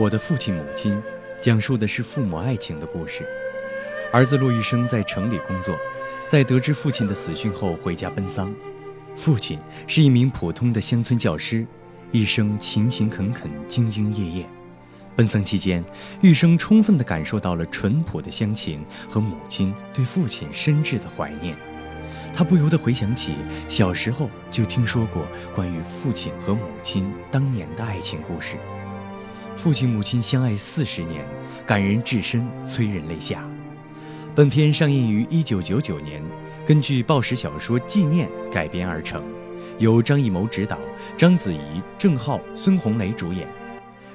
我的父亲母亲，讲述的是父母爱情的故事。儿子骆玉生在城里工作，在得知父亲的死讯后回家奔丧。父亲是一名普通的乡村教师，一生勤勤恳恳、兢兢业业。奔丧期间，玉生充分地感受到了淳朴的乡情和母亲对父亲深挚的怀念。他不由得回想起小时候就听说过关于父亲和母亲当年的爱情故事。父亲母亲相爱四十年，感人至深，催人泪下。本片上映于一九九九年，根据报时小说《纪念》改编而成，由张艺谋执导，章子怡、郑浩、孙红雷主演。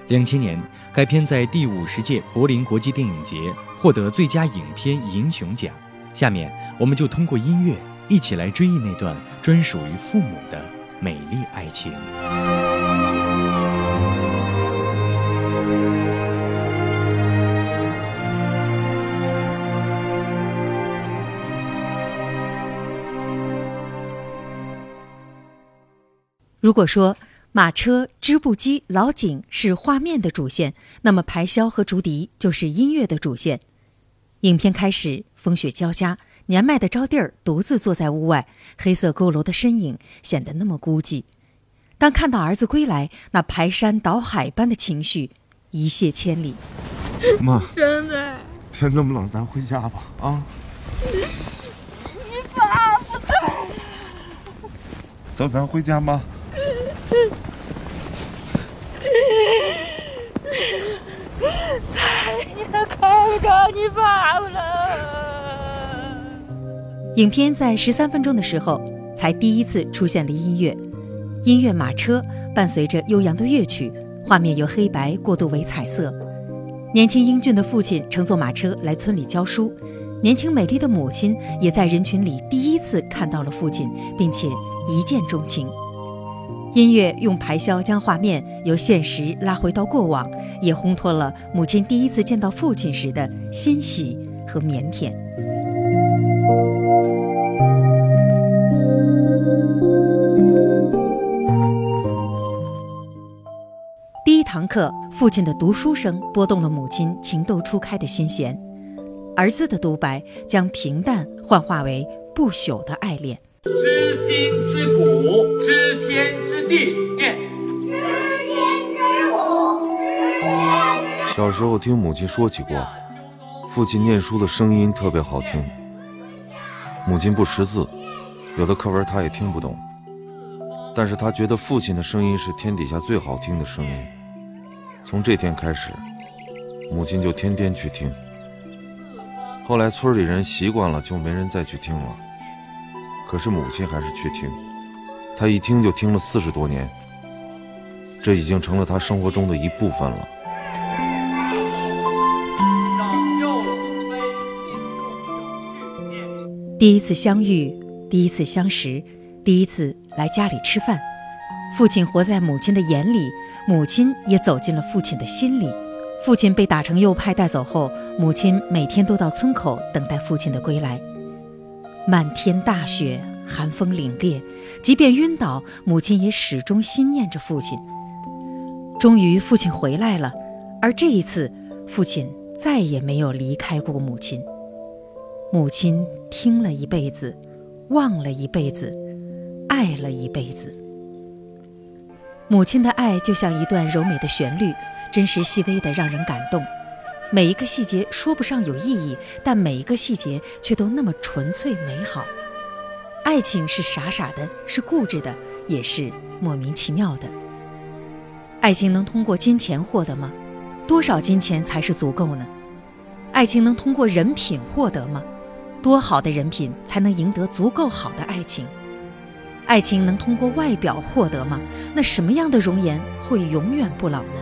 两千年，该片在第五十届柏林国际电影节获得最佳影片银熊奖。下面，我们就通过音乐一起来追忆那段专属于父母的美丽爱情。如果说马车、织布机、老井是画面的主线，那么排箫和竹笛就是音乐的主线。影片开始，风雪交加，年迈的招娣儿独自坐在屋外，黑色佝偻的身影显得那么孤寂。当看到儿子归来，那排山倒海般的情绪一泻千里。妈，真的，天这么冷，咱回家吧。啊，你爸不在了，走，咱回家，妈。再也看不着你爸爸了。影片在十三分钟的时候才第一次出现了音乐，音乐马车伴随着悠扬的乐曲，画面由黑白过渡为彩色。年轻英俊的父亲乘坐马车来村里教书，年轻美丽的母亲也在人群里第一次看到了父亲，并且一见钟情。音乐用排箫将画面由现实拉回到过往，也烘托了母亲第一次见到父亲时的欣喜和腼腆。堂课，父亲的读书声拨动了母亲情窦初开的心弦，儿子的独白将平淡幻化为不朽的爱恋。知今知古，知天知地。念。小时候听母亲说起过，父亲念书的声音特别好听。母亲不识字，有的课文他也听不懂，但是他觉得父亲的声音是天底下最好听的声音。从这天开始，母亲就天天去听。后来村里人习惯了，就没人再去听了。可是母亲还是去听，她一听就听了四十多年，这已经成了她生活中的一部分了。第一次相遇，第一次相识，第一次来家里吃饭，父亲活在母亲的眼里，母亲也走进了父亲的心里。父亲被打成右派带走后，母亲每天都到村口等待父亲的归来。漫天大雪，寒风凛冽，即便晕倒，母亲也始终心念着父亲。终于，父亲回来了，而这一次，父亲再也没有离开过母亲。母亲听了一辈子，忘了一辈子，爱了一辈子。母亲的爱就像一段柔美的旋律，真实细微的让人感动。每一个细节说不上有意义，但每一个细节却都那么纯粹美好。爱情是傻傻的，是固执的，也是莫名其妙的。爱情能通过金钱获得吗？多少金钱才是足够呢？爱情能通过人品获得吗？多好的人品才能赢得足够好的爱情？爱情能通过外表获得吗？那什么样的容颜会永远不老呢？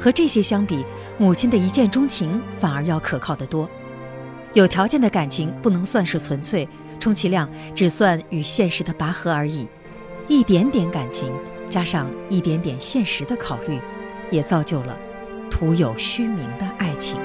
和这些相比，母亲的一见钟情反而要可靠得多。有条件的感情不能算是纯粹，充其量只算与现实的拔河而已。一点点感情加上一点点现实的考虑，也造就了徒有虚名的爱情。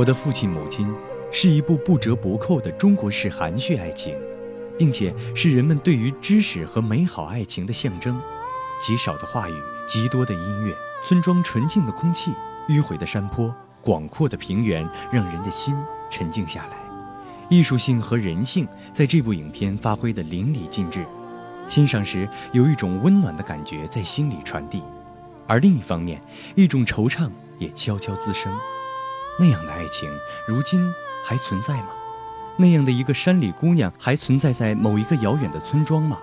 我的父亲母亲是一部不折不扣的中国式含蓄爱情，并且是人们对于知识和美好爱情的象征。极少的话语，极多的音乐，村庄纯净的空气，迂回的山坡，广阔的平原，让人的心沉静下来。艺术性和人性在这部影片发挥得淋漓尽致，欣赏时有一种温暖的感觉在心里传递，而另一方面，一种惆怅也悄悄滋生。那样的爱情，如今还存在吗？那样的一个山里姑娘，还存在在某一个遥远的村庄吗？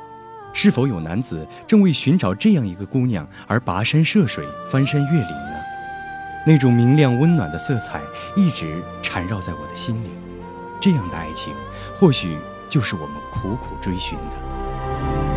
是否有男子正为寻找这样一个姑娘而跋山涉水、翻山越岭呢？那种明亮温暖的色彩一直缠绕在我的心里。这样的爱情，或许就是我们苦苦追寻的。